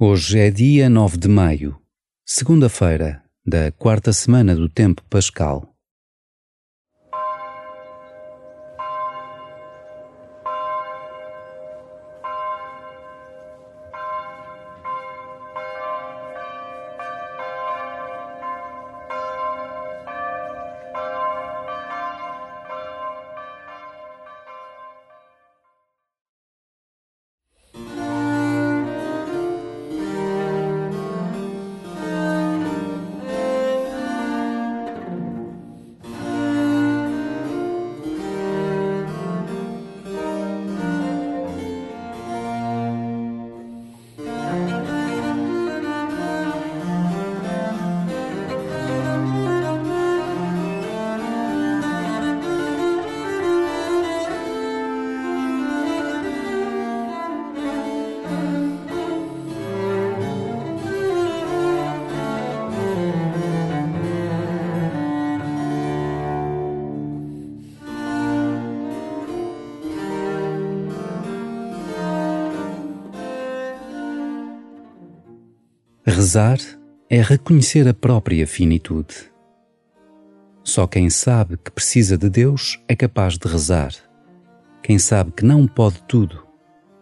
Hoje é dia 9 de maio, segunda-feira da quarta semana do tempo pascal. Rezar é reconhecer a própria finitude. Só quem sabe que precisa de Deus é capaz de rezar. Quem sabe que não pode tudo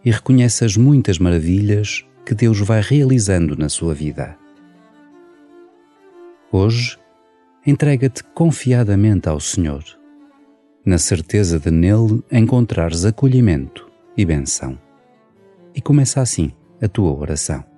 e reconhece as muitas maravilhas que Deus vai realizando na sua vida. Hoje, entrega-te confiadamente ao Senhor, na certeza de nele encontrares acolhimento e benção. E começa assim a tua oração.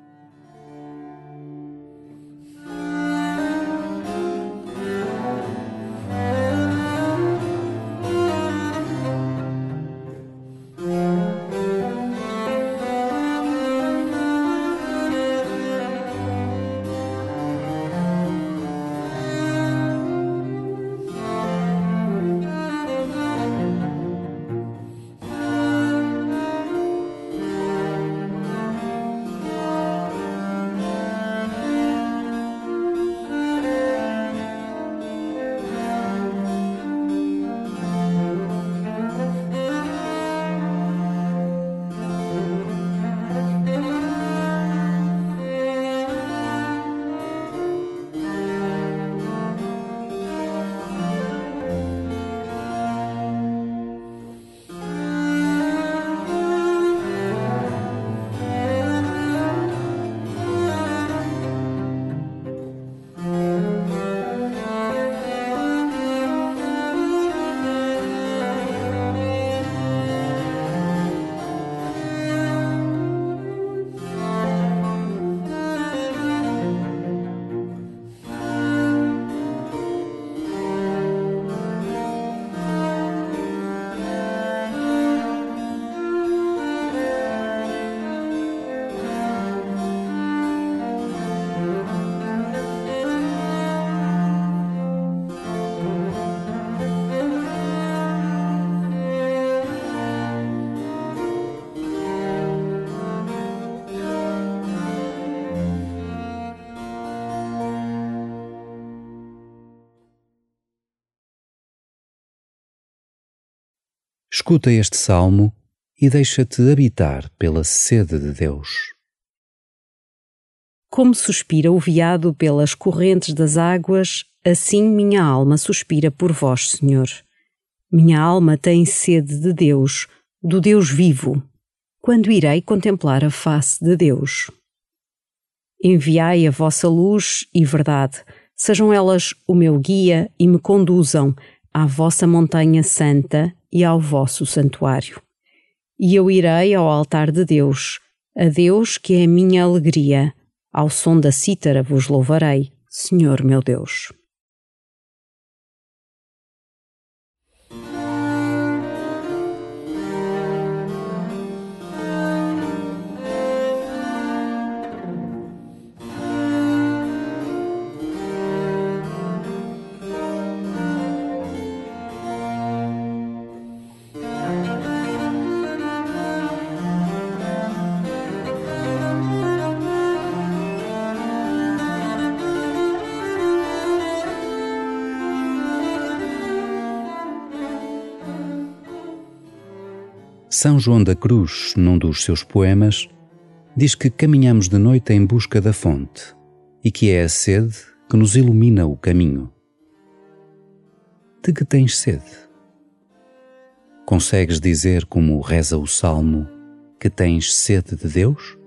Escuta este salmo e deixa-te habitar pela sede de Deus. Como suspira o veado pelas correntes das águas, assim minha alma suspira por vós, Senhor. Minha alma tem sede de Deus, do Deus vivo. Quando irei contemplar a face de Deus? Enviai a vossa luz e verdade, sejam elas o meu guia e me conduzam à vossa montanha santa e ao vosso santuário. E eu irei ao altar de Deus, a Deus que é a minha alegria, ao som da cítara vos louvarei, Senhor meu Deus. São João da Cruz, num dos seus poemas, diz que caminhamos de noite em busca da fonte e que é a sede que nos ilumina o caminho. De que tens sede? Consegues dizer, como reza o salmo, que tens sede de Deus?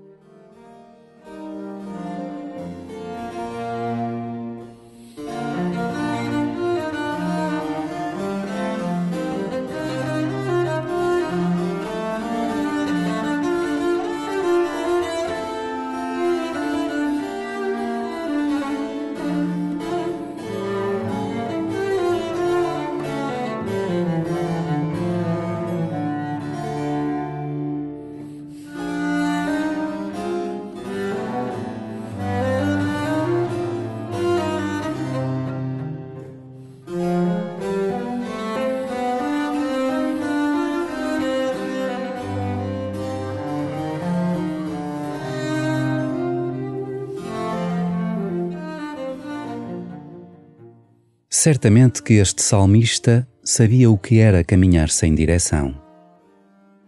Certamente que este salmista sabia o que era caminhar sem direção.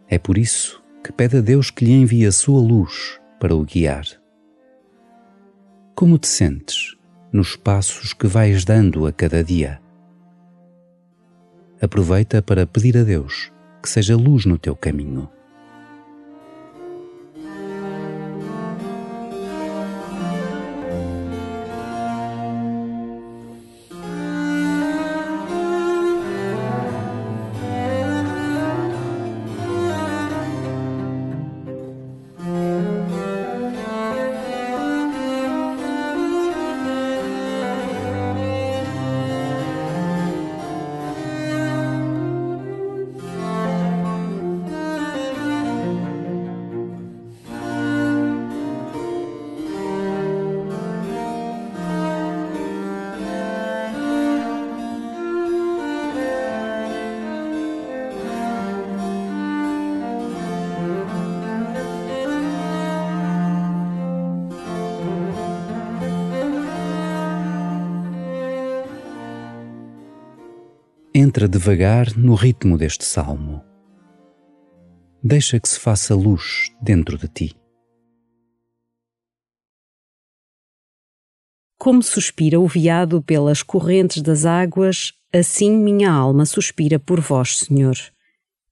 É por isso que pede a Deus que lhe envie a sua luz para o guiar. Como te sentes nos passos que vais dando a cada dia? Aproveita para pedir a Deus que seja luz no teu caminho. Entra devagar no ritmo deste salmo. Deixa que se faça luz dentro de ti. Como suspira o veado pelas correntes das águas, assim minha alma suspira por vós, Senhor.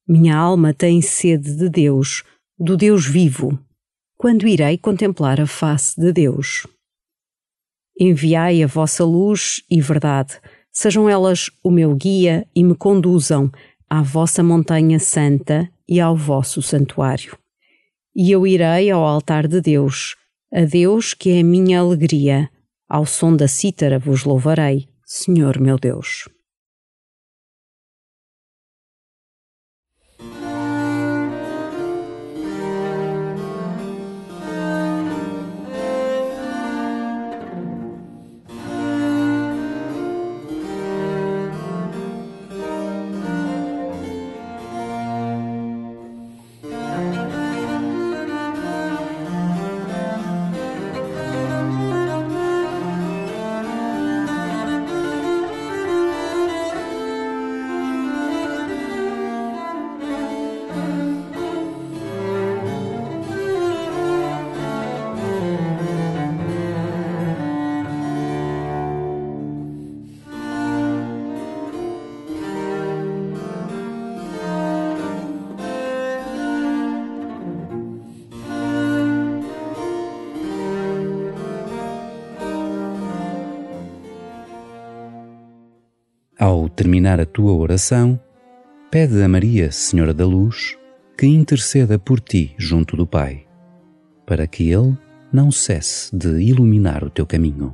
Minha alma tem sede de Deus, do Deus vivo. Quando irei contemplar a face de Deus? Enviai a vossa luz e verdade Sejam elas o meu guia e me conduzam à vossa montanha santa e ao vosso santuário. E eu irei ao altar de Deus, a Deus que é a minha alegria. Ao som da cítara vos louvarei, Senhor meu Deus. Ao terminar a tua oração, pede a Maria, Senhora da Luz, que interceda por ti junto do Pai, para que Ele não cesse de iluminar o teu caminho.